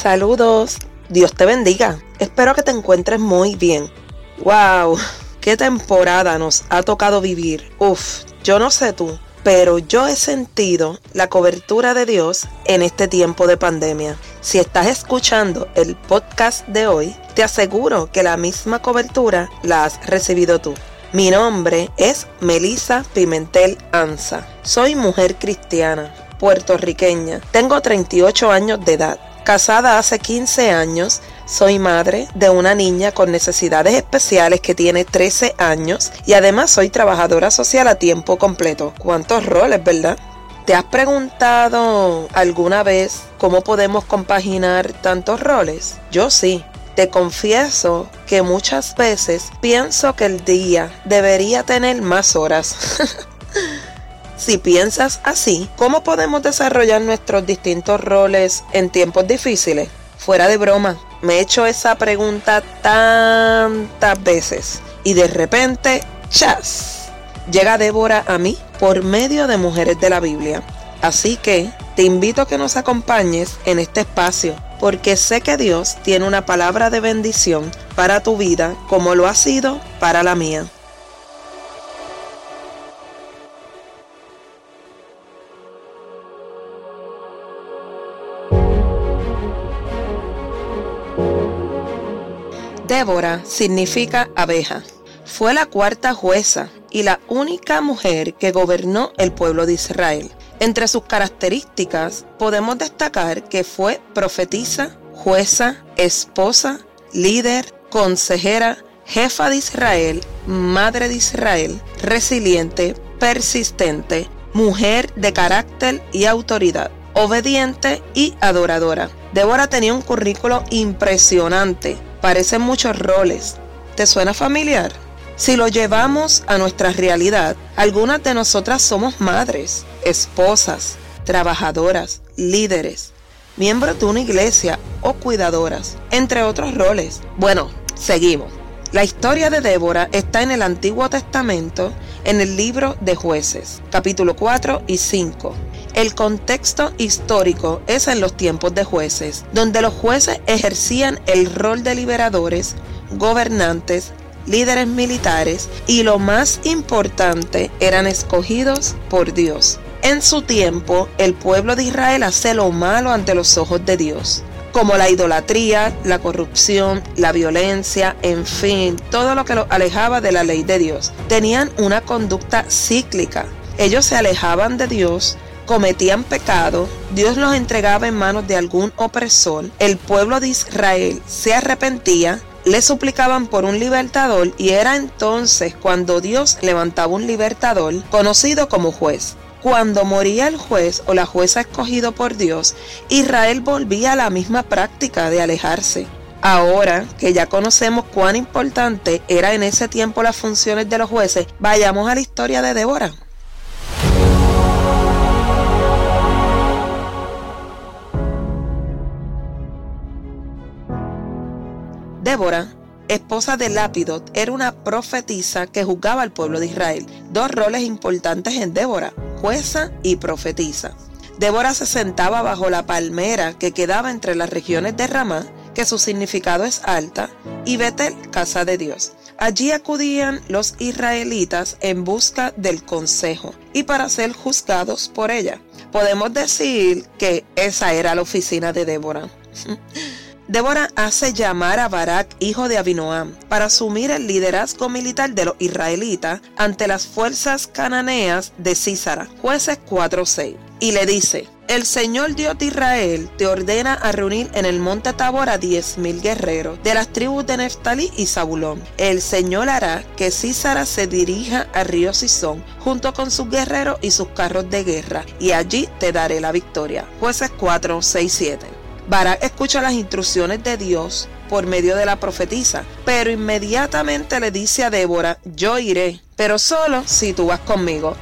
Saludos, Dios te bendiga. Espero que te encuentres muy bien. ¡Wow! ¿Qué temporada nos ha tocado vivir? Uf, yo no sé tú, pero yo he sentido la cobertura de Dios en este tiempo de pandemia. Si estás escuchando el podcast de hoy, te aseguro que la misma cobertura la has recibido tú. Mi nombre es Melissa Pimentel Anza. Soy mujer cristiana, puertorriqueña. Tengo 38 años de edad Casada hace 15 años, soy madre de una niña con necesidades especiales que tiene 13 años y además soy trabajadora social a tiempo completo. ¿Cuántos roles, verdad? ¿Te has preguntado alguna vez cómo podemos compaginar tantos roles? Yo sí. Te confieso que muchas veces pienso que el día debería tener más horas. Si piensas así, ¿cómo podemos desarrollar nuestros distintos roles en tiempos difíciles? Fuera de broma, me he hecho esa pregunta tantas veces y de repente, ¡chas! Llega Débora a mí por medio de Mujeres de la Biblia. Así que te invito a que nos acompañes en este espacio, porque sé que Dios tiene una palabra de bendición para tu vida como lo ha sido para la mía. Débora significa abeja. Fue la cuarta jueza y la única mujer que gobernó el pueblo de Israel. Entre sus características podemos destacar que fue profetisa, jueza, esposa, líder, consejera, jefa de Israel, madre de Israel, resiliente, persistente, mujer de carácter y autoridad, obediente y adoradora. Débora tenía un currículo impresionante parecen muchos roles. ¿Te suena familiar? Si lo llevamos a nuestra realidad, algunas de nosotras somos madres, esposas, trabajadoras, líderes, miembros de una iglesia o cuidadoras, entre otros roles. Bueno, seguimos. La historia de Débora está en el Antiguo Testamento, en el libro de jueces, capítulo 4 y 5. El contexto histórico es en los tiempos de jueces, donde los jueces ejercían el rol de liberadores, gobernantes, líderes militares y lo más importante eran escogidos por Dios. En su tiempo, el pueblo de Israel hace lo malo ante los ojos de Dios, como la idolatría, la corrupción, la violencia, en fin, todo lo que los alejaba de la ley de Dios. Tenían una conducta cíclica. Ellos se alejaban de Dios, cometían pecado, Dios los entregaba en manos de algún opresor, el pueblo de Israel se arrepentía, le suplicaban por un libertador y era entonces cuando Dios levantaba un libertador conocido como juez. Cuando moría el juez o la jueza escogido por Dios, Israel volvía a la misma práctica de alejarse. Ahora que ya conocemos cuán importante era en ese tiempo las funciones de los jueces, vayamos a la historia de Débora. Débora, esposa de Lápidot, era una profetisa que juzgaba al pueblo de Israel. Dos roles importantes en Débora, jueza y profetisa. Débora se sentaba bajo la palmera que quedaba entre las regiones de Ramá, que su significado es alta, y Betel, casa de Dios. Allí acudían los israelitas en busca del consejo y para ser juzgados por ella. Podemos decir que esa era la oficina de Débora. Débora hace llamar a Barak, hijo de Abinoam, para asumir el liderazgo militar de los israelitas ante las fuerzas cananeas de Císara, jueces 4.6, y le dice, el Señor Dios de Israel te ordena a reunir en el monte Tabor a diez mil guerreros de las tribus de Neftalí y Zabulón. El Señor hará que Císara se dirija al río Sison junto con sus guerreros y sus carros de guerra, y allí te daré la victoria. Jueces 4, 6, 7. Barak escucha las instrucciones de Dios por medio de la profetisa, pero inmediatamente le dice a Débora, yo iré, pero solo si tú vas conmigo.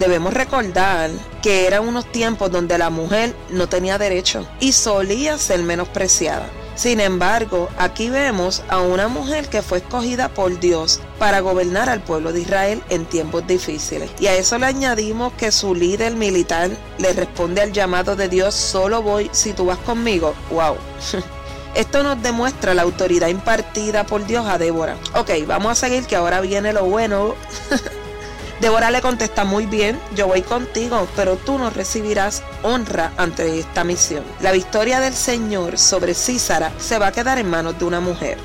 Debemos recordar que eran unos tiempos donde la mujer no tenía derecho y solía ser menospreciada. Sin embargo, aquí vemos a una mujer que fue escogida por Dios para gobernar al pueblo de Israel en tiempos difíciles. Y a eso le añadimos que su líder militar le responde al llamado de Dios, solo voy si tú vas conmigo. ¡Wow! Esto nos demuestra la autoridad impartida por Dios a Débora. Ok, vamos a seguir que ahora viene lo bueno. Débora le contesta muy bien, yo voy contigo, pero tú no recibirás honra ante esta misión. La victoria del Señor sobre Císara se va a quedar en manos de una mujer.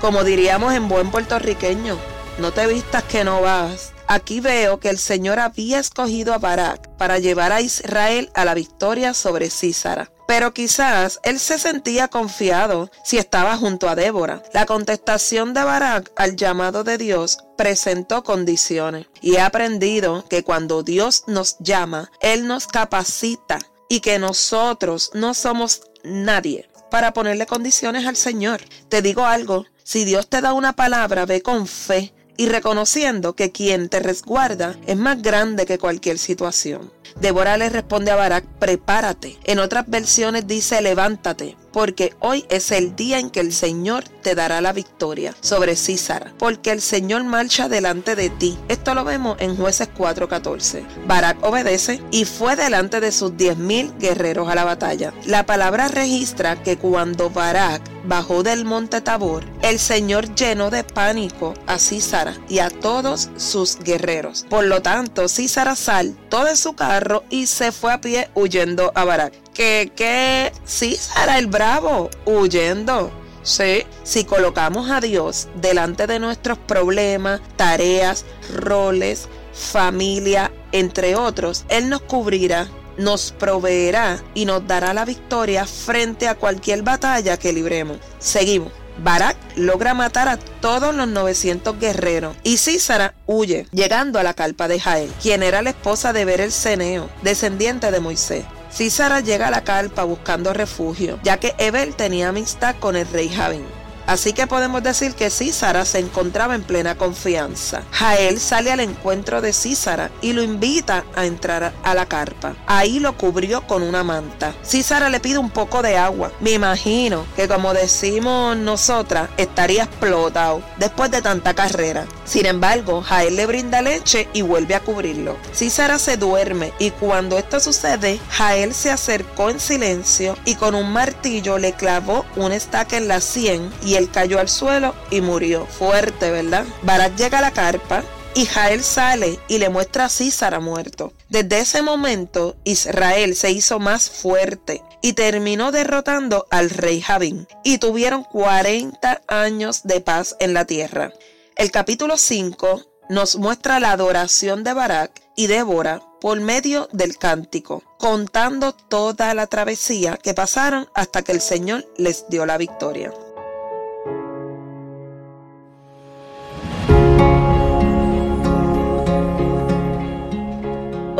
Como diríamos en buen puertorriqueño, no te vistas que no vas. Aquí veo que el Señor había escogido a Barak para llevar a Israel a la victoria sobre Císara. Pero quizás él se sentía confiado si estaba junto a Débora. La contestación de Barak al llamado de Dios presentó condiciones. Y he aprendido que cuando Dios nos llama, Él nos capacita y que nosotros no somos nadie para ponerle condiciones al Señor. Te digo algo, si Dios te da una palabra, ve con fe y reconociendo que quien te resguarda es más grande que cualquier situación. Débora le responde a Barak, prepárate. En otras versiones dice, levántate, porque hoy es el día en que el Señor te dará la victoria sobre Císara, porque el Señor marcha delante de ti. Esto lo vemos en jueces 4:14. Barak obedece y fue delante de sus diez mil guerreros a la batalla. La palabra registra que cuando Barak bajó del monte Tabor, el Señor llenó de pánico a Císara y a todos sus guerreros. Por lo tanto, Císara saltó de su carro y se fue a pie huyendo a Barak que, que sí el bravo huyendo. Sí, si colocamos a Dios delante de nuestros problemas, tareas, roles, familia, entre otros, Él nos cubrirá, nos proveerá y nos dará la victoria frente a cualquier batalla que libremos. Seguimos. Barak logra matar a todos los 900 guerreros y Císara huye, llegando a la calpa de Jael, quien era la esposa de Ber el Ceneo, descendiente de Moisés. Císara llega a la carpa buscando refugio, ya que Ebel tenía amistad con el rey Javín. Así que podemos decir que Císara se encontraba en plena confianza. Jael sale al encuentro de Císara y lo invita a entrar a la carpa. Ahí lo cubrió con una manta. Císara le pide un poco de agua. Me imagino que como decimos nosotras, estaría explotado después de tanta carrera. Sin embargo, Jael le brinda leche y vuelve a cubrirlo. Císara se duerme y cuando esto sucede, Jael se acercó en silencio y con un martillo le clavó un estaca en la sien y él cayó al suelo y murió. Fuerte, ¿verdad? Barak llega a la carpa y Jael sale y le muestra a Císara muerto. Desde ese momento, Israel se hizo más fuerte y terminó derrotando al rey Javín. Y tuvieron 40 años de paz en la tierra. El capítulo 5 nos muestra la adoración de Barak y Débora por medio del cántico, contando toda la travesía que pasaron hasta que el Señor les dio la victoria.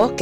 Ok,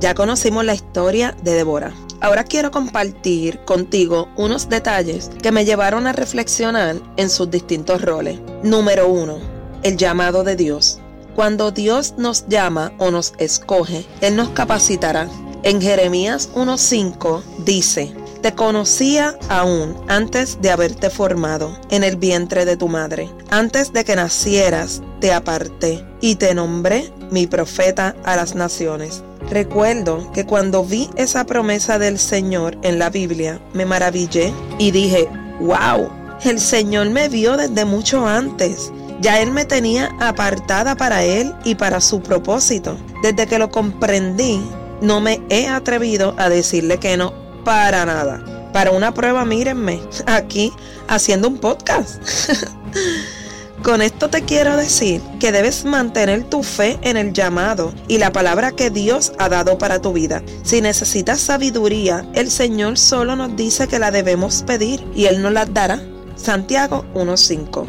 ya conocimos la historia de Débora. Ahora quiero compartir contigo unos detalles que me llevaron a reflexionar en sus distintos roles. Número 1. El llamado de Dios. Cuando Dios nos llama o nos escoge, Él nos capacitará. En Jeremías 1.5 dice, te conocía aún antes de haberte formado en el vientre de tu madre. Antes de que nacieras, te aparté y te nombré mi profeta a las naciones. Recuerdo que cuando vi esa promesa del Señor en la Biblia, me maravillé y dije, wow, el Señor me vio desde mucho antes. Ya Él me tenía apartada para Él y para su propósito. Desde que lo comprendí, no me he atrevido a decirle que no para nada. Para una prueba, mírenme, aquí haciendo un podcast. Con esto te quiero decir que debes mantener tu fe en el llamado y la palabra que Dios ha dado para tu vida. Si necesitas sabiduría, el Señor solo nos dice que la debemos pedir y Él nos la dará. Santiago 1.5.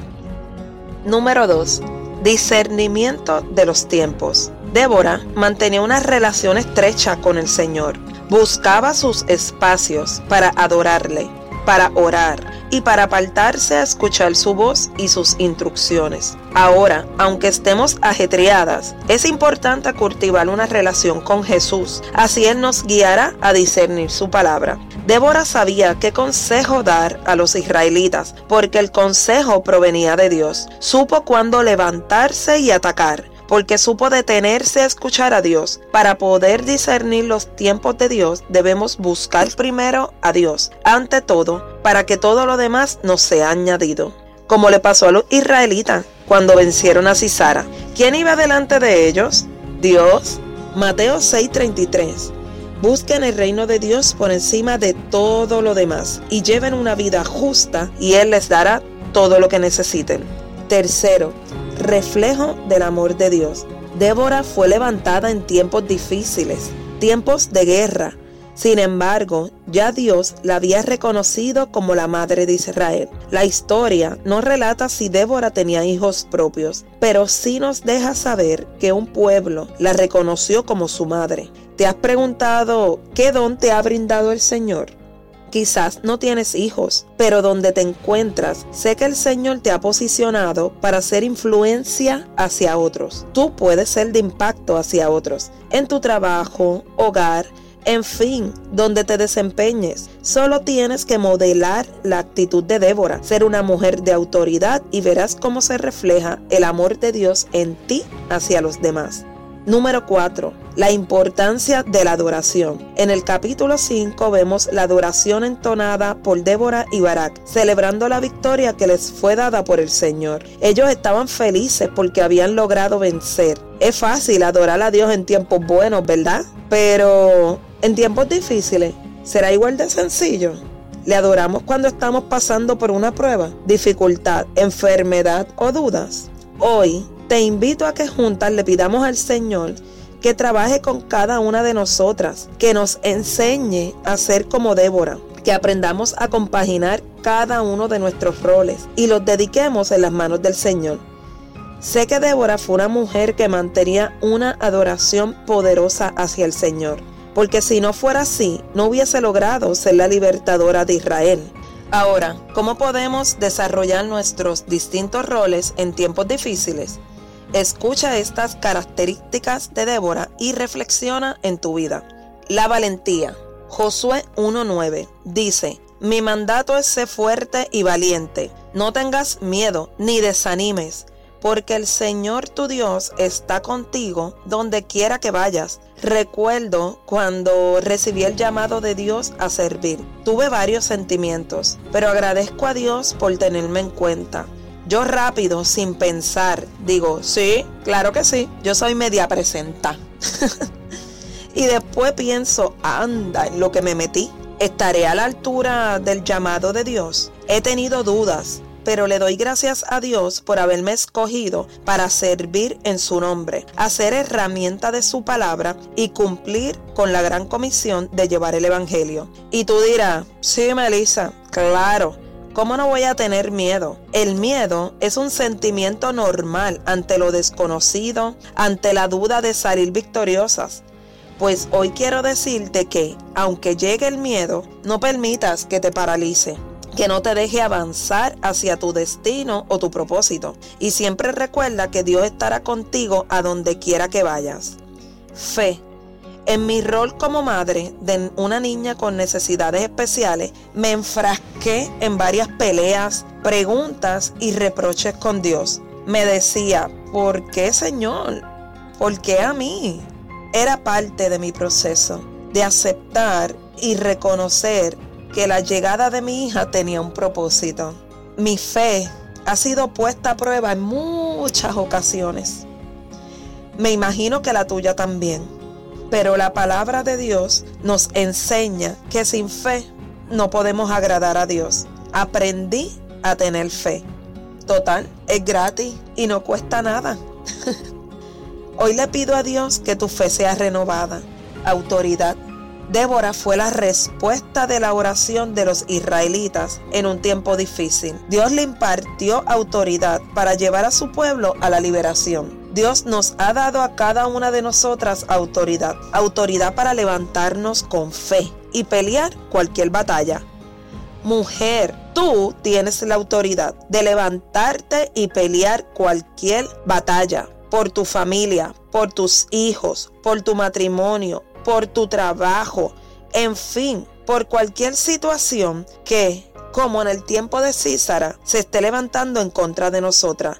Número 2. Discernimiento de los tiempos. Débora mantenía una relación estrecha con el Señor. Buscaba sus espacios para adorarle, para orar y para apartarse a escuchar su voz y sus instrucciones. Ahora, aunque estemos ajetreadas, es importante cultivar una relación con Jesús, así Él nos guiará a discernir su palabra. Débora sabía qué consejo dar a los israelitas, porque el consejo provenía de Dios. Supo cuándo levantarse y atacar porque supo detenerse a escuchar a Dios. Para poder discernir los tiempos de Dios, debemos buscar primero a Dios, ante todo, para que todo lo demás nos sea añadido. Como le pasó a los israelitas cuando vencieron a Cisara. ¿Quién iba delante de ellos? Dios. Mateo 6:33. Busquen el reino de Dios por encima de todo lo demás y lleven una vida justa y Él les dará todo lo que necesiten. Tercero, reflejo del amor de Dios. Débora fue levantada en tiempos difíciles, tiempos de guerra. Sin embargo, ya Dios la había reconocido como la madre de Israel. La historia no relata si Débora tenía hijos propios, pero sí nos deja saber que un pueblo la reconoció como su madre. ¿Te has preguntado qué don te ha brindado el Señor? Quizás no tienes hijos, pero donde te encuentras, sé que el Señor te ha posicionado para hacer influencia hacia otros. Tú puedes ser de impacto hacia otros, en tu trabajo, hogar, en fin, donde te desempeñes. Solo tienes que modelar la actitud de Débora, ser una mujer de autoridad y verás cómo se refleja el amor de Dios en ti hacia los demás. Número 4. La importancia de la adoración. En el capítulo 5 vemos la adoración entonada por Débora y Barak, celebrando la victoria que les fue dada por el Señor. Ellos estaban felices porque habían logrado vencer. Es fácil adorar a Dios en tiempos buenos, ¿verdad? Pero en tiempos difíciles, ¿será igual de sencillo? Le adoramos cuando estamos pasando por una prueba, dificultad, enfermedad o dudas. Hoy te invito a que juntas le pidamos al Señor que trabaje con cada una de nosotras, que nos enseñe a ser como Débora, que aprendamos a compaginar cada uno de nuestros roles y los dediquemos en las manos del Señor. Sé que Débora fue una mujer que mantenía una adoración poderosa hacia el Señor, porque si no fuera así, no hubiese logrado ser la libertadora de Israel. Ahora, ¿cómo podemos desarrollar nuestros distintos roles en tiempos difíciles? Escucha estas características de Débora y reflexiona en tu vida. La valentía. Josué 1.9 dice, mi mandato es ser fuerte y valiente. No tengas miedo ni desanimes, porque el Señor tu Dios está contigo donde quiera que vayas. Recuerdo cuando recibí el llamado de Dios a servir. Tuve varios sentimientos, pero agradezco a Dios por tenerme en cuenta. Yo rápido, sin pensar, digo, sí, claro que sí, yo soy media presenta. y después pienso, anda, en lo que me metí. ¿Estaré a la altura del llamado de Dios? He tenido dudas, pero le doy gracias a Dios por haberme escogido para servir en su nombre, hacer herramienta de su palabra y cumplir con la gran comisión de llevar el Evangelio. Y tú dirás, sí, Melissa, claro ¿Cómo no voy a tener miedo? El miedo es un sentimiento normal ante lo desconocido, ante la duda de salir victoriosas. Pues hoy quiero decirte que, aunque llegue el miedo, no permitas que te paralice, que no te deje avanzar hacia tu destino o tu propósito. Y siempre recuerda que Dios estará contigo a donde quiera que vayas. Fe. En mi rol como madre de una niña con necesidades especiales, me enfrasqué en varias peleas, preguntas y reproches con Dios. Me decía, ¿por qué Señor? ¿Por qué a mí? Era parte de mi proceso de aceptar y reconocer que la llegada de mi hija tenía un propósito. Mi fe ha sido puesta a prueba en muchas ocasiones. Me imagino que la tuya también. Pero la palabra de Dios nos enseña que sin fe no podemos agradar a Dios. Aprendí a tener fe. Total, es gratis y no cuesta nada. Hoy le pido a Dios que tu fe sea renovada. Autoridad. Débora fue la respuesta de la oración de los israelitas en un tiempo difícil. Dios le impartió autoridad para llevar a su pueblo a la liberación. Dios nos ha dado a cada una de nosotras autoridad. Autoridad para levantarnos con fe y pelear cualquier batalla. Mujer, tú tienes la autoridad de levantarte y pelear cualquier batalla por tu familia, por tus hijos, por tu matrimonio, por tu trabajo, en fin, por cualquier situación que, como en el tiempo de Císara, se esté levantando en contra de nosotras.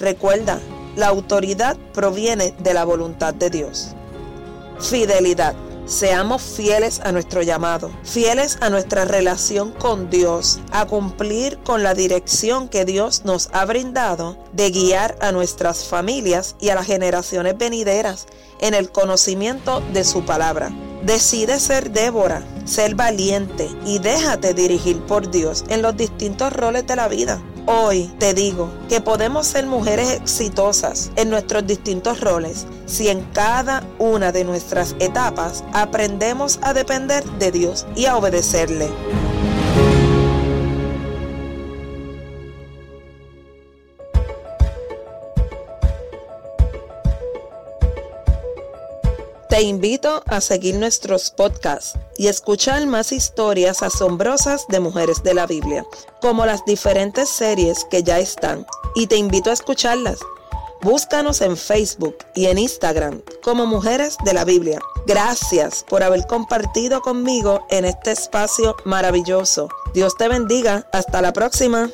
Recuerda, la autoridad proviene de la voluntad de Dios. Fidelidad. Seamos fieles a nuestro llamado, fieles a nuestra relación con Dios, a cumplir con la dirección que Dios nos ha brindado de guiar a nuestras familias y a las generaciones venideras en el conocimiento de su palabra. Decide ser Débora, ser valiente y déjate dirigir por Dios en los distintos roles de la vida. Hoy te digo que podemos ser mujeres exitosas en nuestros distintos roles si en cada una de nuestras etapas aprendemos a depender de Dios y a obedecerle. Te invito a seguir nuestros podcasts y escuchar más historias asombrosas de mujeres de la Biblia, como las diferentes series que ya están, y te invito a escucharlas. Búscanos en Facebook y en Instagram como Mujeres de la Biblia. Gracias por haber compartido conmigo en este espacio maravilloso. Dios te bendiga. Hasta la próxima.